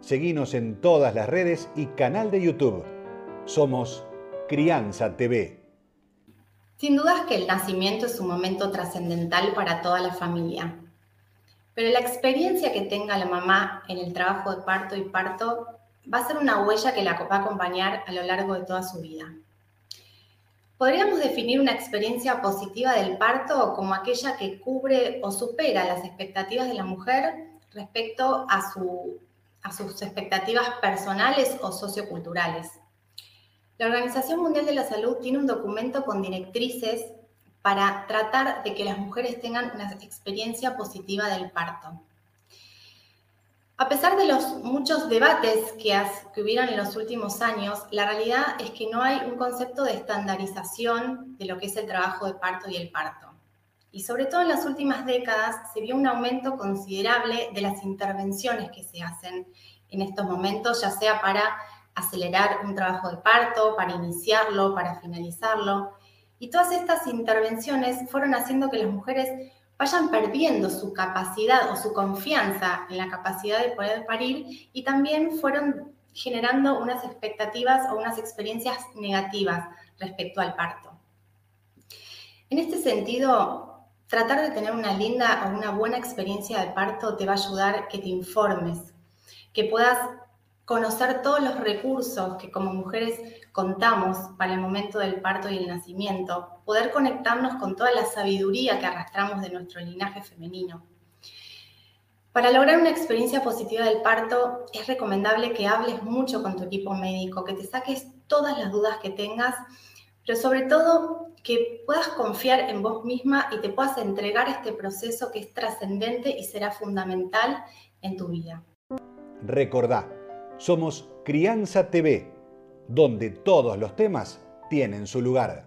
Seguinos en todas las redes y canal de YouTube. Somos Crianza TV. Sin dudas que el nacimiento es un momento trascendental para toda la familia. Pero la experiencia que tenga la mamá en el trabajo de parto y parto va a ser una huella que la va a acompañar a lo largo de toda su vida. Podríamos definir una experiencia positiva del parto como aquella que cubre o supera las expectativas de la mujer respecto a, su, a sus expectativas personales o socioculturales. La Organización Mundial de la Salud tiene un documento con directrices para tratar de que las mujeres tengan una experiencia positiva del parto. A pesar de los muchos debates que, hubieron en los últimos años, la realidad es que no hay un concepto de estandarización de lo que es el trabajo de parto y el parto. Y sobre todo en las últimas décadas se vio un aumento considerable de las intervenciones que se hacen en estos momentos, ya sea para acelerar un trabajo de parto, para iniciarlo, para finalizarlo. Y todas estas intervenciones fueron haciendo que las mujeres vayan perdiendo su capacidad o su confianza en la capacidad de poder parir y también fueron generando unas expectativas o unas experiencias negativas respecto al parto. En este sentido, tratar de tener una linda o una buena experiencia de parto te va a ayudar que te informes, que puedas conocer todos los recursos que como mujeres contamos para el momento del parto y el nacimiento, poder conectarnos con toda la sabiduría que arrastramos de nuestro linaje femenino. Para lograr una experiencia positiva del parto, es recomendable que hables mucho con tu equipo médico, que te saques todas las dudas que tengas, pero sobre todo que puedas confiar en vos misma y te puedas entregar este proceso que es trascendente y será fundamental en tu vida. Recordá, somos Crianza TV, donde todos los temas tienen su lugar.